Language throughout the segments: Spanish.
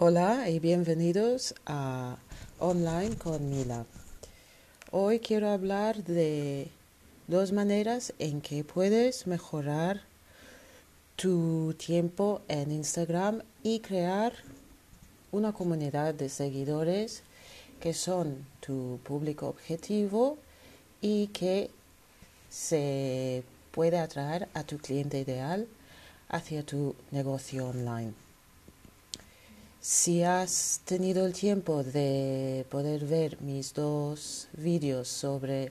Hola y bienvenidos a Online con Mila. Hoy quiero hablar de dos maneras en que puedes mejorar tu tiempo en Instagram y crear una comunidad de seguidores que son tu público objetivo y que se puede atraer a tu cliente ideal hacia tu negocio online. Si has tenido el tiempo de poder ver mis dos vídeos sobre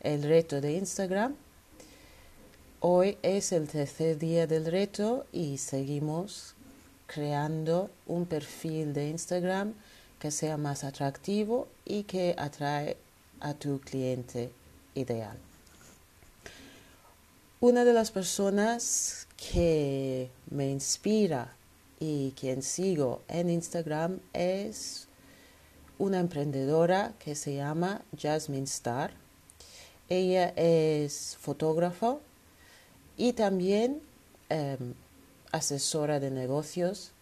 el reto de Instagram, hoy es el tercer día del reto y seguimos creando un perfil de Instagram que sea más atractivo y que atrae a tu cliente ideal. Una de las personas que me inspira y quien sigo en Instagram es una emprendedora que se llama Jasmine Star. Ella es fotógrafa y también em, asesora de negocios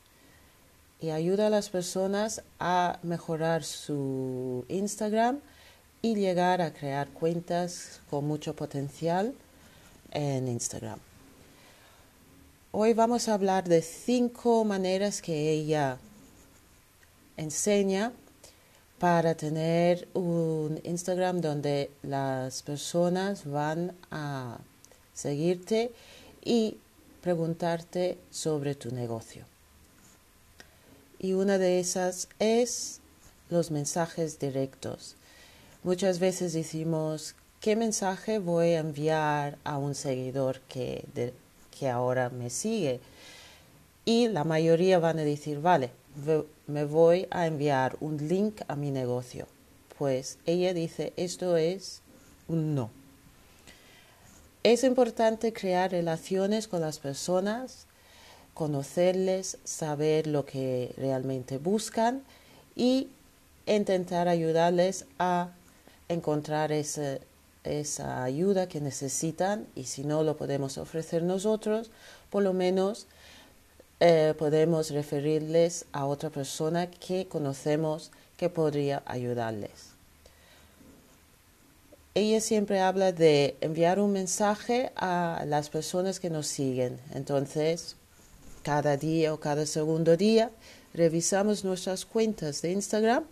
y ayuda a las personas a mejorar su Instagram y llegar a crear cuentas con mucho potencial en Instagram. Hoy vamos a hablar de cinco maneras que ella enseña para tener un Instagram donde las personas van a seguirte y preguntarte sobre tu negocio. Y una de esas es los mensajes directos. Muchas veces decimos, ¿qué mensaje voy a enviar a un seguidor que que ahora me sigue. Y la mayoría van a decir, vale, me voy a enviar un link a mi negocio. Pues ella dice, esto es un no. Es importante crear relaciones con las personas, conocerles, saber lo que realmente buscan y intentar ayudarles a encontrar ese, esa ayuda que necesitan y si no lo podemos ofrecer nosotros, por lo menos eh, podemos referirles a otra persona que conocemos que podría ayudarles. Ella siempre habla de enviar un mensaje a las personas que nos siguen. Entonces, cada día o cada segundo día revisamos nuestras cuentas de Instagram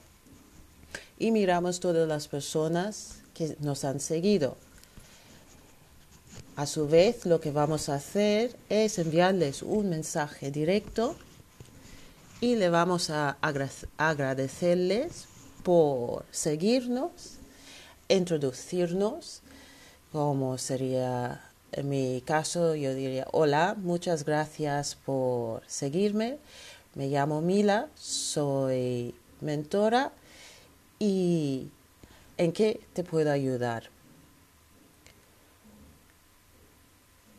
y miramos todas las personas que nos han seguido. A su vez, lo que vamos a hacer es enviarles un mensaje directo y le vamos a agradecerles por seguirnos, introducirnos, como sería en mi caso, yo diría, hola, muchas gracias por seguirme. Me llamo Mila, soy mentora y ¿En qué te puedo ayudar?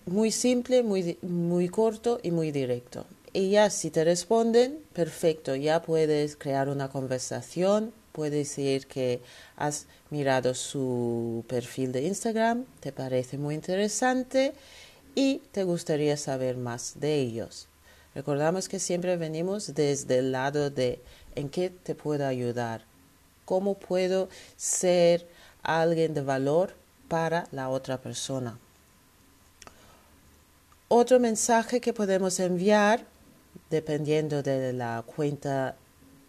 Muy simple, muy, muy corto y muy directo. Y ya si te responden, perfecto, ya puedes crear una conversación, puedes decir que has mirado su perfil de Instagram, te parece muy interesante y te gustaría saber más de ellos. Recordamos que siempre venimos desde el lado de en qué te puedo ayudar, cómo puedo ser alguien de valor para la otra persona. Otro mensaje que podemos enviar, dependiendo de la cuenta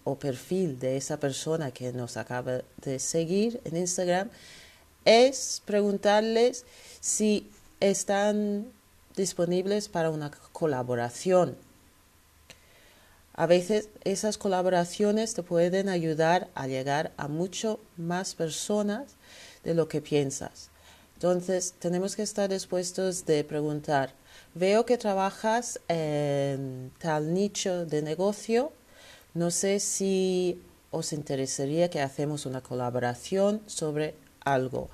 o perfil de esa persona que nos acaba de seguir en Instagram, es preguntarles si están disponibles para una colaboración a veces esas colaboraciones te pueden ayudar a llegar a mucho más personas de lo que piensas. Entonces, tenemos que estar dispuestos de preguntar, veo que trabajas en tal nicho de negocio, no sé si os interesaría que hacemos una colaboración sobre algo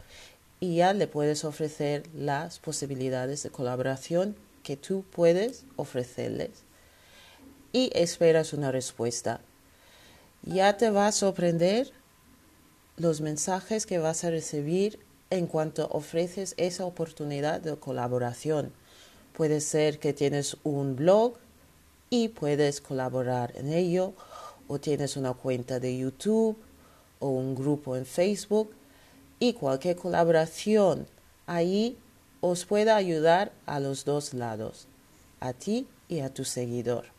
y ya le puedes ofrecer las posibilidades de colaboración que tú puedes ofrecerles y esperas una respuesta. Ya te va a sorprender los mensajes que vas a recibir en cuanto ofreces esa oportunidad de colaboración. Puede ser que tienes un blog y puedes colaborar en ello o tienes una cuenta de YouTube o un grupo en Facebook y cualquier colaboración ahí os pueda ayudar a los dos lados, a ti y a tu seguidor.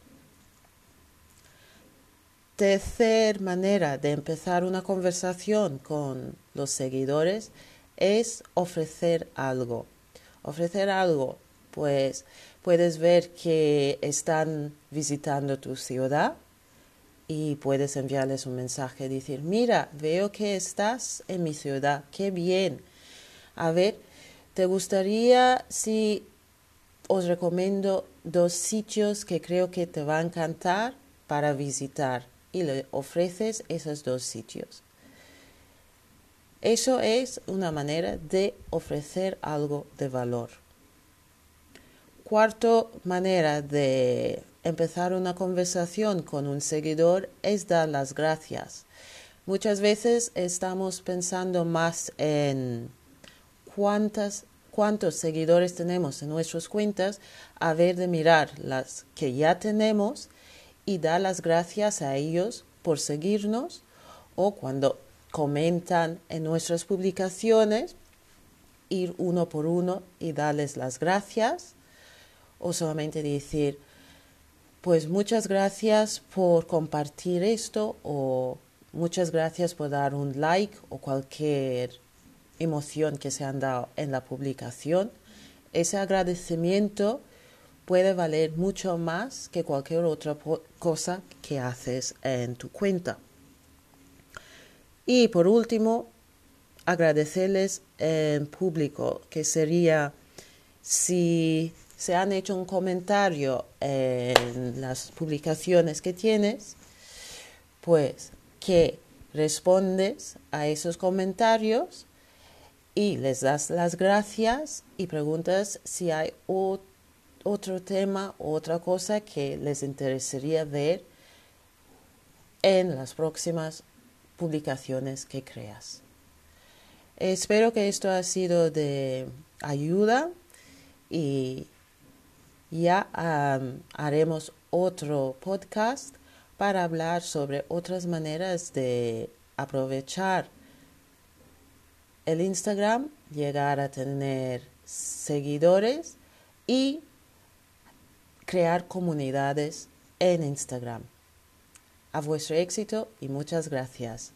Tercer manera de empezar una conversación con los seguidores es ofrecer algo. Ofrecer algo, pues puedes ver que están visitando tu ciudad y puedes enviarles un mensaje, decir, mira, veo que estás en mi ciudad, qué bien. A ver, ¿te gustaría si os recomiendo dos sitios que creo que te va a encantar para visitar? Y le ofreces esos dos sitios. Eso es una manera de ofrecer algo de valor. Cuarto manera de empezar una conversación con un seguidor es dar las gracias. Muchas veces estamos pensando más en cuántas, cuántos seguidores tenemos en nuestras cuentas, a ver de mirar las que ya tenemos y dar las gracias a ellos por seguirnos o cuando comentan en nuestras publicaciones, ir uno por uno y darles las gracias o solamente decir pues muchas gracias por compartir esto o muchas gracias por dar un like o cualquier emoción que se han dado en la publicación. Ese agradecimiento puede valer mucho más que cualquier otra cosa que haces en tu cuenta. Y por último, agradecerles en público, que sería si se han hecho un comentario en las publicaciones que tienes, pues que respondes a esos comentarios y les das las gracias y preguntas si hay otro tema o otra cosa que les interesaría ver en las próximas publicaciones que creas. Espero que esto ha sido de ayuda y ya haremos otro podcast para hablar sobre otras maneras de aprovechar el Instagram, llegar a tener seguidores y crear comunidades en Instagram. A vuestro éxito y muchas gracias.